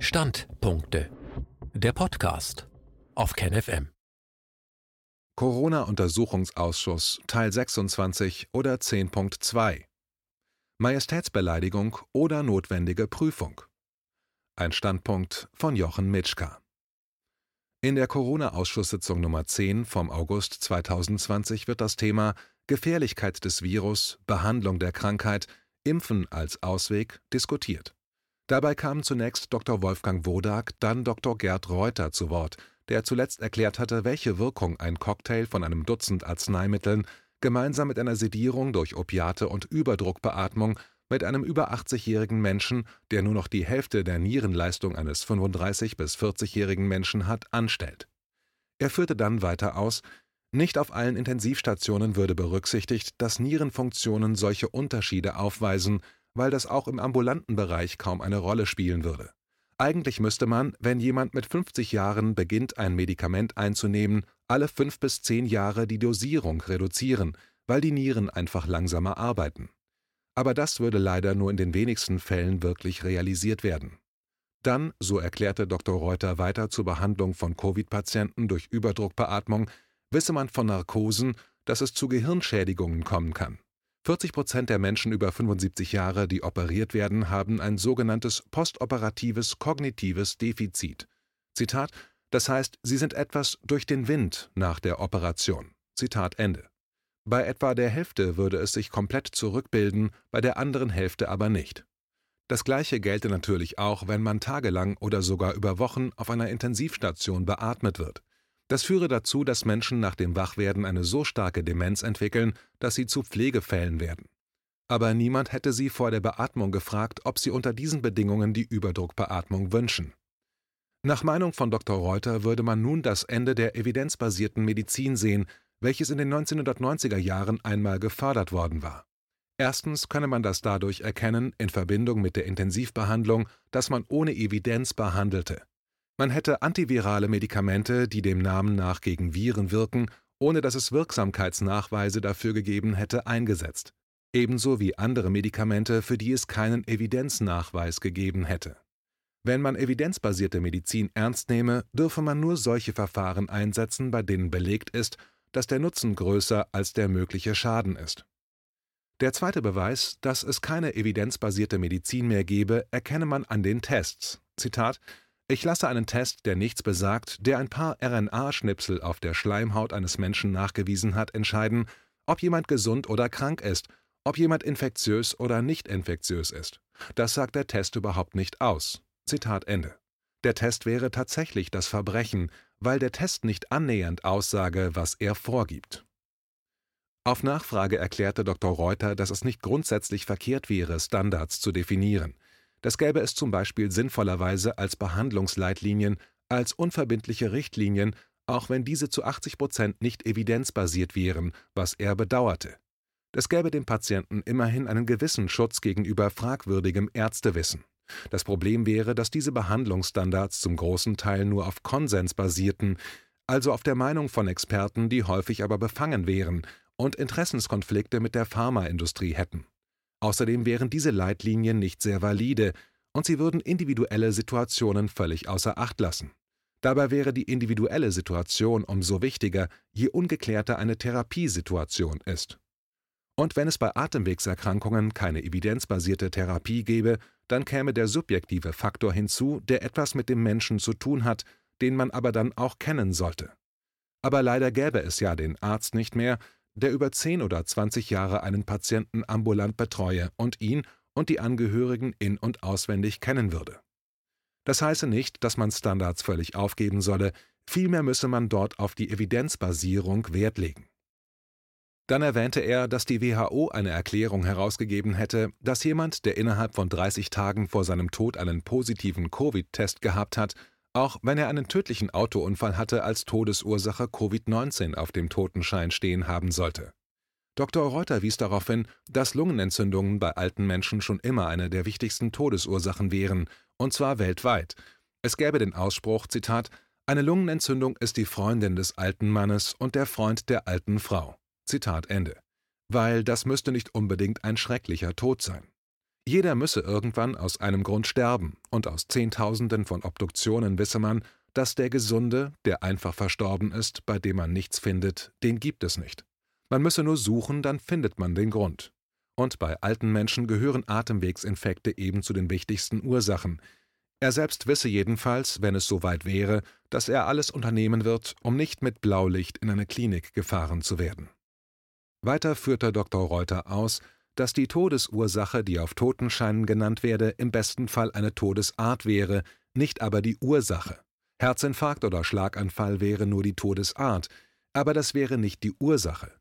Standpunkte. Der Podcast auf KenFM. Corona-Untersuchungsausschuss Teil 26 oder 10.2 Majestätsbeleidigung oder notwendige Prüfung. Ein Standpunkt von Jochen Mitschka. In der Corona-Ausschusssitzung Nummer 10 vom August 2020 wird das Thema Gefährlichkeit des Virus, Behandlung der Krankheit, Impfen als Ausweg diskutiert. Dabei kamen zunächst Dr. Wolfgang Wodak, dann Dr. Gerd Reuter zu Wort, der zuletzt erklärt hatte, welche Wirkung ein Cocktail von einem Dutzend Arzneimitteln gemeinsam mit einer Sedierung durch Opiate und Überdruckbeatmung mit einem über 80-jährigen Menschen, der nur noch die Hälfte der Nierenleistung eines 35 bis 40-jährigen Menschen hat, anstellt. Er führte dann weiter aus, nicht auf allen Intensivstationen würde berücksichtigt, dass Nierenfunktionen solche Unterschiede aufweisen, weil das auch im ambulanten Bereich kaum eine Rolle spielen würde. Eigentlich müsste man, wenn jemand mit 50 Jahren beginnt, ein Medikament einzunehmen, alle fünf bis zehn Jahre die Dosierung reduzieren, weil die Nieren einfach langsamer arbeiten aber das würde leider nur in den wenigsten Fällen wirklich realisiert werden. Dann, so erklärte Dr. Reuter weiter zur Behandlung von Covid-Patienten durch Überdruckbeatmung, wisse man von Narkosen, dass es zu Gehirnschädigungen kommen kann. 40 Prozent der Menschen über 75 Jahre, die operiert werden, haben ein sogenanntes postoperatives kognitives Defizit. Zitat, das heißt, sie sind etwas durch den Wind nach der Operation. Zitat Ende. Bei etwa der Hälfte würde es sich komplett zurückbilden, bei der anderen Hälfte aber nicht. Das gleiche gelte natürlich auch, wenn man tagelang oder sogar über Wochen auf einer Intensivstation beatmet wird. Das führe dazu, dass Menschen nach dem Wachwerden eine so starke Demenz entwickeln, dass sie zu Pflegefällen werden. Aber niemand hätte sie vor der Beatmung gefragt, ob sie unter diesen Bedingungen die Überdruckbeatmung wünschen. Nach Meinung von Dr. Reuter würde man nun das Ende der evidenzbasierten Medizin sehen, welches in den 1990er Jahren einmal gefördert worden war. Erstens könne man das dadurch erkennen, in Verbindung mit der Intensivbehandlung, dass man ohne Evidenz behandelte. Man hätte antivirale Medikamente, die dem Namen nach gegen Viren wirken, ohne dass es Wirksamkeitsnachweise dafür gegeben hätte, eingesetzt. Ebenso wie andere Medikamente, für die es keinen Evidenznachweis gegeben hätte. Wenn man evidenzbasierte Medizin ernst nehme, dürfe man nur solche Verfahren einsetzen, bei denen belegt ist, dass der Nutzen größer als der mögliche Schaden ist. Der zweite Beweis, dass es keine evidenzbasierte Medizin mehr gebe, erkenne man an den Tests. Zitat Ich lasse einen Test, der nichts besagt, der ein paar RNA-Schnipsel auf der Schleimhaut eines Menschen nachgewiesen hat, entscheiden, ob jemand gesund oder krank ist, ob jemand infektiös oder nicht infektiös ist. Das sagt der Test überhaupt nicht aus. Zitat Ende. Der Test wäre tatsächlich das Verbrechen, weil der Test nicht annähernd aussage, was er vorgibt. Auf Nachfrage erklärte Dr. Reuter, dass es nicht grundsätzlich verkehrt wäre, Standards zu definieren. Das gäbe es zum Beispiel sinnvollerweise als Behandlungsleitlinien, als unverbindliche Richtlinien, auch wenn diese zu 80 Prozent nicht evidenzbasiert wären, was er bedauerte. Das gäbe dem Patienten immerhin einen gewissen Schutz gegenüber fragwürdigem Ärztewissen. Das Problem wäre, dass diese Behandlungsstandards zum großen Teil nur auf Konsens basierten, also auf der Meinung von Experten, die häufig aber befangen wären und Interessenskonflikte mit der Pharmaindustrie hätten. Außerdem wären diese Leitlinien nicht sehr valide und sie würden individuelle Situationen völlig außer Acht lassen. Dabei wäre die individuelle Situation umso wichtiger, je ungeklärter eine Therapiesituation ist. Und wenn es bei Atemwegserkrankungen keine evidenzbasierte Therapie gäbe, dann käme der subjektive Faktor hinzu, der etwas mit dem Menschen zu tun hat, den man aber dann auch kennen sollte. Aber leider gäbe es ja den Arzt nicht mehr, der über 10 oder 20 Jahre einen Patienten ambulant betreue und ihn und die Angehörigen in und auswendig kennen würde. Das heiße nicht, dass man Standards völlig aufgeben solle, vielmehr müsse man dort auf die Evidenzbasierung Wert legen. Dann erwähnte er, dass die WHO eine Erklärung herausgegeben hätte, dass jemand, der innerhalb von 30 Tagen vor seinem Tod einen positiven Covid-Test gehabt hat, auch wenn er einen tödlichen Autounfall hatte, als Todesursache Covid-19 auf dem Totenschein stehen haben sollte. Dr. Reuter wies darauf hin, dass Lungenentzündungen bei alten Menschen schon immer eine der wichtigsten Todesursachen wären, und zwar weltweit. Es gäbe den Ausspruch, Zitat, eine Lungenentzündung ist die Freundin des alten Mannes und der Freund der alten Frau. Zitat Ende. Weil das müsste nicht unbedingt ein schrecklicher Tod sein. Jeder müsse irgendwann aus einem Grund sterben, und aus Zehntausenden von Obduktionen wisse man, dass der Gesunde, der einfach verstorben ist, bei dem man nichts findet, den gibt es nicht. Man müsse nur suchen, dann findet man den Grund. Und bei alten Menschen gehören Atemwegsinfekte eben zu den wichtigsten Ursachen. Er selbst wisse jedenfalls, wenn es soweit wäre, dass er alles unternehmen wird, um nicht mit Blaulicht in eine Klinik gefahren zu werden. Weiter führte Dr. Reuter aus, dass die Todesursache, die auf Totenscheinen genannt werde, im besten Fall eine Todesart wäre, nicht aber die Ursache. Herzinfarkt oder Schlaganfall wäre nur die Todesart, aber das wäre nicht die Ursache.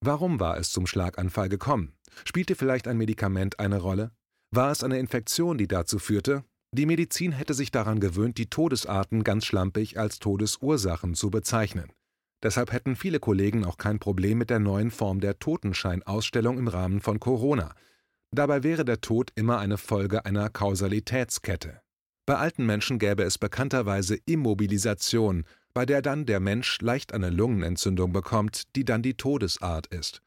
Warum war es zum Schlaganfall gekommen? Spielte vielleicht ein Medikament eine Rolle? War es eine Infektion, die dazu führte? Die Medizin hätte sich daran gewöhnt, die Todesarten ganz schlampig als Todesursachen zu bezeichnen. Deshalb hätten viele Kollegen auch kein Problem mit der neuen Form der Totenscheinausstellung im Rahmen von Corona. Dabei wäre der Tod immer eine Folge einer Kausalitätskette. Bei alten Menschen gäbe es bekannterweise Immobilisation, bei der dann der Mensch leicht eine Lungenentzündung bekommt, die dann die Todesart ist.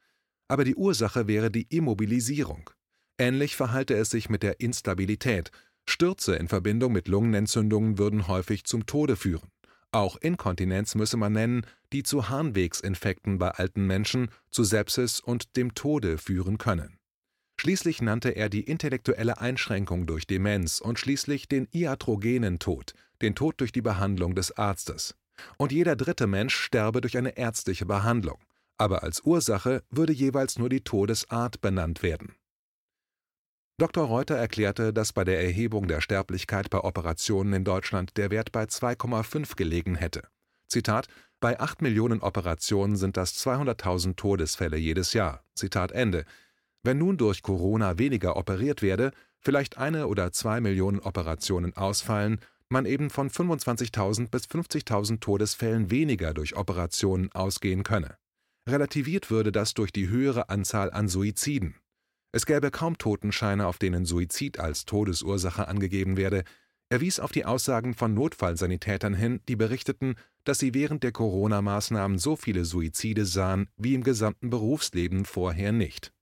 Aber die Ursache wäre die Immobilisierung. Ähnlich verhalte es sich mit der Instabilität. Stürze in Verbindung mit Lungenentzündungen würden häufig zum Tode führen. Auch Inkontinenz müsse man nennen, die zu Harnwegsinfekten bei alten Menschen, zu Sepsis und dem Tode führen können. Schließlich nannte er die intellektuelle Einschränkung durch Demenz und schließlich den iatrogenen Tod, den Tod durch die Behandlung des Arztes. Und jeder dritte Mensch sterbe durch eine ärztliche Behandlung, aber als Ursache würde jeweils nur die Todesart benannt werden. Dr. Reuter erklärte, dass bei der Erhebung der Sterblichkeit bei Operationen in Deutschland der Wert bei 2,5 gelegen hätte. Zitat: Bei 8 Millionen Operationen sind das 200.000 Todesfälle jedes Jahr. Zitat Ende. Wenn nun durch Corona weniger operiert werde, vielleicht eine oder zwei Millionen Operationen ausfallen, man eben von 25.000 bis 50.000 Todesfällen weniger durch Operationen ausgehen könne. Relativiert würde das durch die höhere Anzahl an Suiziden. Es gäbe kaum Totenscheine, auf denen Suizid als Todesursache angegeben werde. Er wies auf die Aussagen von Notfallsanitätern hin, die berichteten, dass sie während der Corona-Maßnahmen so viele Suizide sahen wie im gesamten Berufsleben vorher nicht.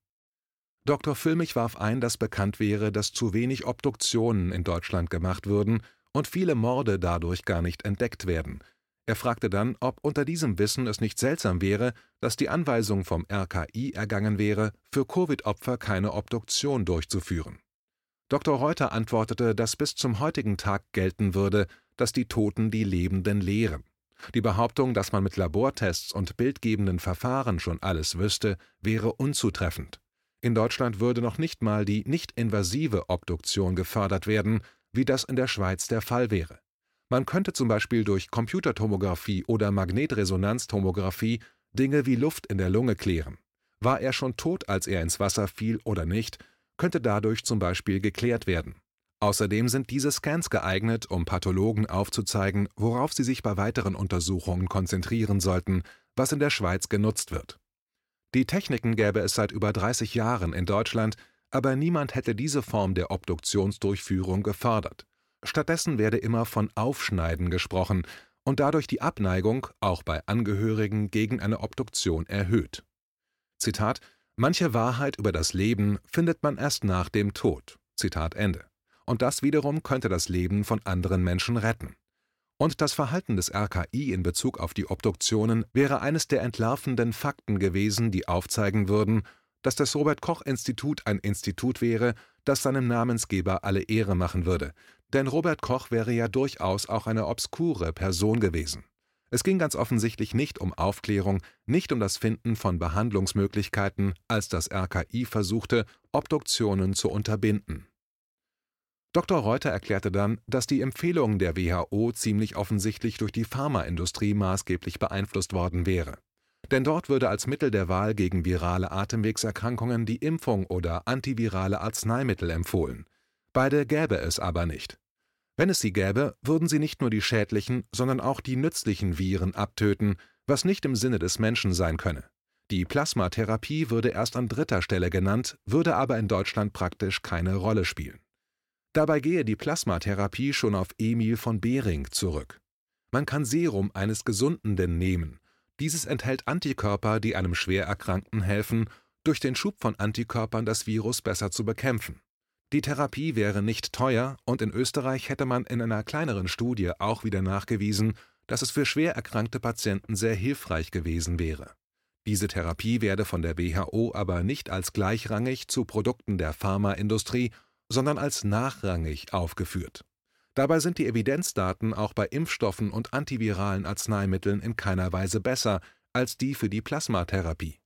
Dr. Füllmich warf ein, dass bekannt wäre, dass zu wenig Obduktionen in Deutschland gemacht würden und viele Morde dadurch gar nicht entdeckt werden. Er fragte dann, ob unter diesem Wissen es nicht seltsam wäre, dass die Anweisung vom RKI ergangen wäre, für Covid-Opfer keine Obduktion durchzuführen. Dr. Reuter antwortete, dass bis zum heutigen Tag gelten würde, dass die Toten die Lebenden lehren. Die Behauptung, dass man mit Labortests und bildgebenden Verfahren schon alles wüsste, wäre unzutreffend. In Deutschland würde noch nicht mal die nicht-invasive Obduktion gefördert werden, wie das in der Schweiz der Fall wäre. Man könnte zum Beispiel durch Computertomographie oder Magnetresonanztomographie Dinge wie Luft in der Lunge klären. War er schon tot, als er ins Wasser fiel oder nicht, könnte dadurch zum Beispiel geklärt werden. Außerdem sind diese Scans geeignet, um Pathologen aufzuzeigen, worauf sie sich bei weiteren Untersuchungen konzentrieren sollten, was in der Schweiz genutzt wird. Die Techniken gäbe es seit über 30 Jahren in Deutschland, aber niemand hätte diese Form der Obduktionsdurchführung gefördert. Stattdessen werde immer von Aufschneiden gesprochen und dadurch die Abneigung, auch bei Angehörigen, gegen eine Obduktion erhöht. Zitat Manche Wahrheit über das Leben findet man erst nach dem Tod. Zitat Ende. Und das wiederum könnte das Leben von anderen Menschen retten. Und das Verhalten des RKI in Bezug auf die Obduktionen wäre eines der entlarvenden Fakten gewesen, die aufzeigen würden, dass das Robert Koch Institut ein Institut wäre, das seinem Namensgeber alle Ehre machen würde, denn Robert Koch wäre ja durchaus auch eine obskure Person gewesen. Es ging ganz offensichtlich nicht um Aufklärung, nicht um das Finden von Behandlungsmöglichkeiten, als das RKI versuchte, Obduktionen zu unterbinden. Dr. Reuter erklärte dann, dass die Empfehlung der WHO ziemlich offensichtlich durch die Pharmaindustrie maßgeblich beeinflusst worden wäre. Denn dort würde als Mittel der Wahl gegen virale Atemwegserkrankungen die Impfung oder antivirale Arzneimittel empfohlen. Beide gäbe es aber nicht. Wenn es sie gäbe, würden sie nicht nur die schädlichen, sondern auch die nützlichen Viren abtöten, was nicht im Sinne des Menschen sein könne. Die Plasmatherapie würde erst an dritter Stelle genannt, würde aber in Deutschland praktisch keine Rolle spielen. Dabei gehe die Plasmatherapie schon auf Emil von Behring zurück. Man kann Serum eines Gesundenden nehmen. Dieses enthält Antikörper, die einem Schwererkrankten helfen, durch den Schub von Antikörpern das Virus besser zu bekämpfen. Die Therapie wäre nicht teuer und in Österreich hätte man in einer kleineren Studie auch wieder nachgewiesen, dass es für schwer erkrankte Patienten sehr hilfreich gewesen wäre. Diese Therapie werde von der WHO aber nicht als gleichrangig zu Produkten der Pharmaindustrie, sondern als nachrangig aufgeführt. Dabei sind die Evidenzdaten auch bei Impfstoffen und antiviralen Arzneimitteln in keiner Weise besser als die für die Plasmatherapie.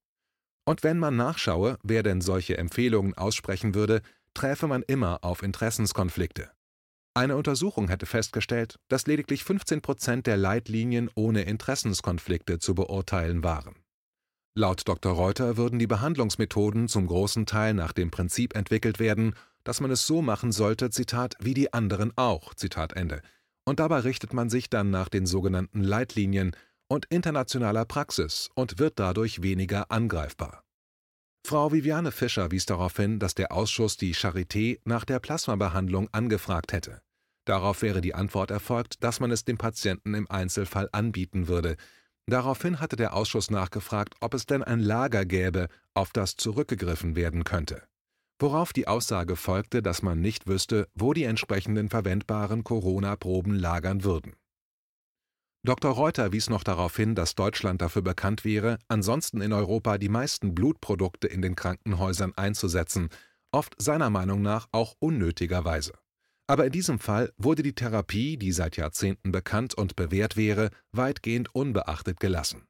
Und wenn man nachschaue, wer denn solche Empfehlungen aussprechen würde, träfe man immer auf Interessenskonflikte. Eine Untersuchung hätte festgestellt, dass lediglich 15 Prozent der Leitlinien ohne Interessenskonflikte zu beurteilen waren. Laut Dr. Reuter würden die Behandlungsmethoden zum großen Teil nach dem Prinzip entwickelt werden, dass man es so machen sollte, Zitat, wie die anderen auch, Zitat Ende. Und dabei richtet man sich dann nach den sogenannten Leitlinien und internationaler Praxis und wird dadurch weniger angreifbar. Frau Viviane Fischer wies darauf hin, dass der Ausschuss die Charité nach der Plasmabehandlung angefragt hätte. Darauf wäre die Antwort erfolgt, dass man es dem Patienten im Einzelfall anbieten würde. Daraufhin hatte der Ausschuss nachgefragt, ob es denn ein Lager gäbe, auf das zurückgegriffen werden könnte. Worauf die Aussage folgte, dass man nicht wüsste, wo die entsprechenden verwendbaren Corona-Proben lagern würden. Dr. Reuter wies noch darauf hin, dass Deutschland dafür bekannt wäre, ansonsten in Europa die meisten Blutprodukte in den Krankenhäusern einzusetzen, oft seiner Meinung nach auch unnötigerweise. Aber in diesem Fall wurde die Therapie, die seit Jahrzehnten bekannt und bewährt wäre, weitgehend unbeachtet gelassen.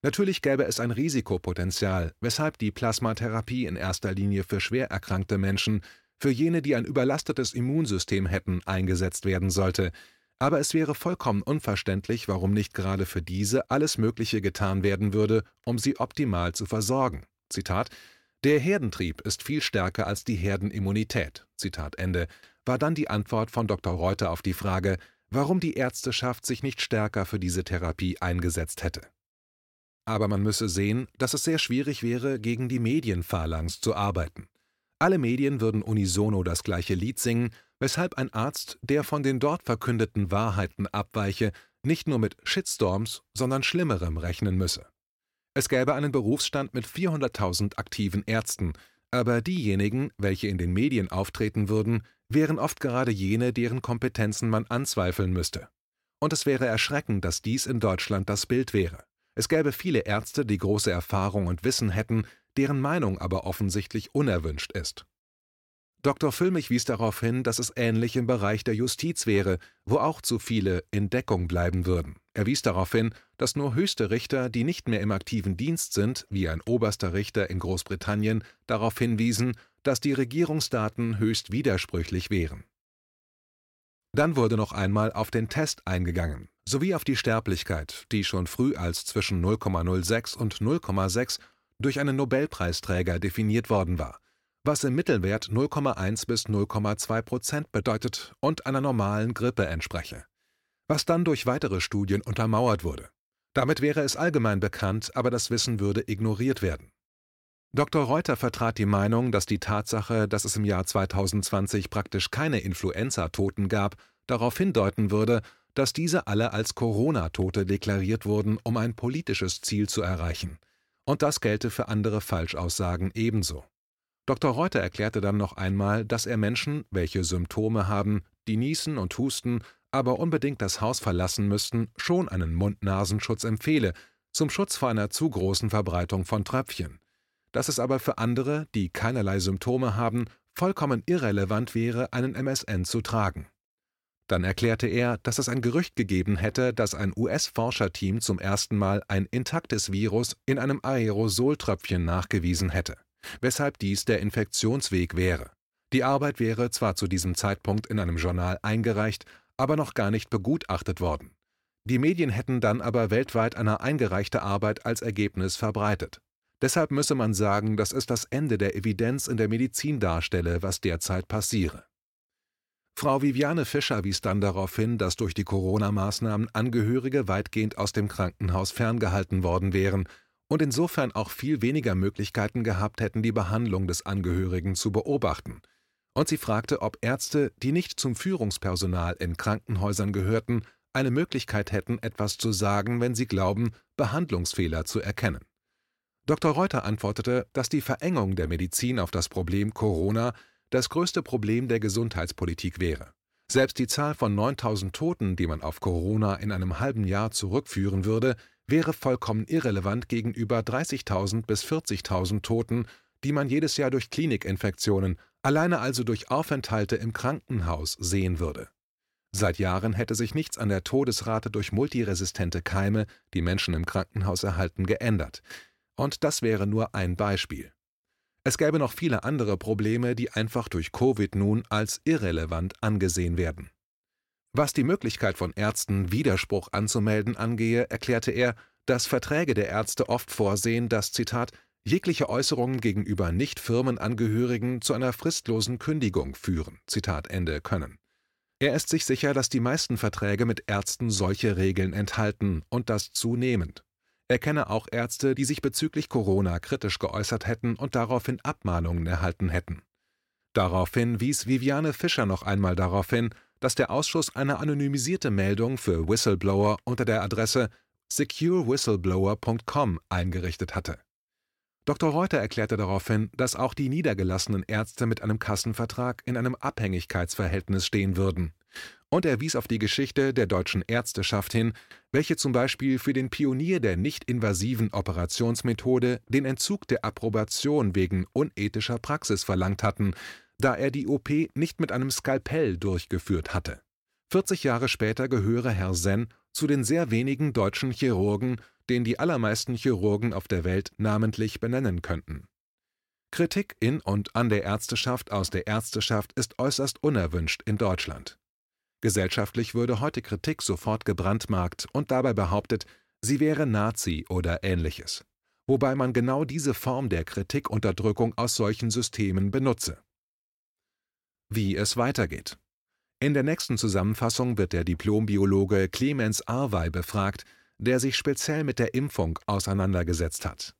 Natürlich gäbe es ein Risikopotenzial, weshalb die Plasmatherapie in erster Linie für schwer erkrankte Menschen, für jene, die ein überlastetes Immunsystem hätten, eingesetzt werden sollte, aber es wäre vollkommen unverständlich, warum nicht gerade für diese alles Mögliche getan werden würde, um sie optimal zu versorgen. Zitat Der Herdentrieb ist viel stärker als die Herdenimmunität. Zitat Ende war dann die Antwort von Dr. Reuter auf die Frage, warum die Ärzteschaft sich nicht stärker für diese Therapie eingesetzt hätte. Aber man müsse sehen, dass es sehr schwierig wäre, gegen die Medienphalanx zu arbeiten. Alle Medien würden unisono das gleiche Lied singen, weshalb ein Arzt, der von den dort verkündeten Wahrheiten abweiche, nicht nur mit Shitstorms, sondern Schlimmerem rechnen müsse. Es gäbe einen Berufsstand mit 400.000 aktiven Ärzten, aber diejenigen, welche in den Medien auftreten würden, wären oft gerade jene, deren Kompetenzen man anzweifeln müsste. Und es wäre erschreckend, dass dies in Deutschland das Bild wäre. Es gäbe viele Ärzte, die große Erfahrung und Wissen hätten, deren Meinung aber offensichtlich unerwünscht ist. Dr. Füllmich wies darauf hin, dass es ähnlich im Bereich der Justiz wäre, wo auch zu viele in Deckung bleiben würden. Er wies darauf hin, dass nur höchste Richter, die nicht mehr im aktiven Dienst sind, wie ein oberster Richter in Großbritannien, darauf hinwiesen, dass die Regierungsdaten höchst widersprüchlich wären. Dann wurde noch einmal auf den Test eingegangen, sowie auf die Sterblichkeit, die schon früh als zwischen 0,06 und 0,6 durch einen Nobelpreisträger definiert worden war, was im Mittelwert 0,1 bis 0,2 Prozent bedeutet und einer normalen Grippe entspreche, was dann durch weitere Studien untermauert wurde. Damit wäre es allgemein bekannt, aber das Wissen würde ignoriert werden. Dr. Reuter vertrat die Meinung, dass die Tatsache, dass es im Jahr 2020 praktisch keine Influenza-Toten gab, darauf hindeuten würde, dass diese alle als Corona-Tote deklariert wurden, um ein politisches Ziel zu erreichen. Und das gelte für andere Falschaussagen ebenso. Dr. Reuter erklärte dann noch einmal, dass er Menschen, welche Symptome haben, die niesen und husten, aber unbedingt das Haus verlassen müssten, schon einen Mund-Nasenschutz empfehle, zum Schutz vor einer zu großen Verbreitung von Tröpfchen dass es aber für andere, die keinerlei Symptome haben, vollkommen irrelevant wäre, einen MSN zu tragen. Dann erklärte er, dass es ein Gerücht gegeben hätte, dass ein US-Forscherteam zum ersten Mal ein intaktes Virus in einem Aerosoltröpfchen nachgewiesen hätte, weshalb dies der Infektionsweg wäre. Die Arbeit wäre zwar zu diesem Zeitpunkt in einem Journal eingereicht, aber noch gar nicht begutachtet worden. Die Medien hätten dann aber weltweit eine eingereichte Arbeit als Ergebnis verbreitet. Deshalb müsse man sagen, dass es das Ende der Evidenz in der Medizin darstelle, was derzeit passiere. Frau Viviane Fischer wies dann darauf hin, dass durch die Corona-Maßnahmen Angehörige weitgehend aus dem Krankenhaus ferngehalten worden wären und insofern auch viel weniger Möglichkeiten gehabt hätten, die Behandlung des Angehörigen zu beobachten. Und sie fragte, ob Ärzte, die nicht zum Führungspersonal in Krankenhäusern gehörten, eine Möglichkeit hätten, etwas zu sagen, wenn sie glauben, Behandlungsfehler zu erkennen. Dr. Reuter antwortete, dass die Verengung der Medizin auf das Problem Corona das größte Problem der Gesundheitspolitik wäre. Selbst die Zahl von 9000 Toten, die man auf Corona in einem halben Jahr zurückführen würde, wäre vollkommen irrelevant gegenüber 30.000 bis 40.000 Toten, die man jedes Jahr durch Klinikinfektionen, alleine also durch Aufenthalte im Krankenhaus sehen würde. Seit Jahren hätte sich nichts an der Todesrate durch multiresistente Keime, die Menschen im Krankenhaus erhalten, geändert. Und das wäre nur ein Beispiel. Es gäbe noch viele andere Probleme, die einfach durch Covid nun als irrelevant angesehen werden. Was die Möglichkeit von Ärzten, Widerspruch anzumelden angehe, erklärte er, dass Verträge der Ärzte oft vorsehen, dass Zitat jegliche Äußerungen gegenüber Nicht-Firmenangehörigen zu einer fristlosen Kündigung führen Zitat Ende können. Er ist sich sicher, dass die meisten Verträge mit Ärzten solche Regeln enthalten und das zunehmend. Er kenne auch Ärzte, die sich bezüglich Corona kritisch geäußert hätten und daraufhin Abmahnungen erhalten hätten. Daraufhin wies Viviane Fischer noch einmal darauf hin, dass der Ausschuss eine anonymisierte Meldung für Whistleblower unter der Adresse securewhistleblower.com eingerichtet hatte. Dr. Reuter erklärte daraufhin, dass auch die niedergelassenen Ärzte mit einem Kassenvertrag in einem Abhängigkeitsverhältnis stehen würden. Und er wies auf die Geschichte der deutschen Ärzteschaft hin, welche zum Beispiel für den Pionier der nicht-invasiven Operationsmethode den Entzug der Approbation wegen unethischer Praxis verlangt hatten, da er die OP nicht mit einem Skalpell durchgeführt hatte. 40 Jahre später gehöre Herr Senn zu den sehr wenigen deutschen Chirurgen, den die allermeisten Chirurgen auf der Welt namentlich benennen könnten. Kritik in und an der Ärzteschaft aus der Ärzteschaft ist äußerst unerwünscht in Deutschland. Gesellschaftlich würde heute Kritik sofort gebrandmarkt und dabei behauptet, sie wäre Nazi oder ähnliches, wobei man genau diese Form der Kritikunterdrückung aus solchen Systemen benutze wie es weitergeht. In der nächsten Zusammenfassung wird der Diplombiologe Clemens Arwey befragt, der sich speziell mit der Impfung auseinandergesetzt hat.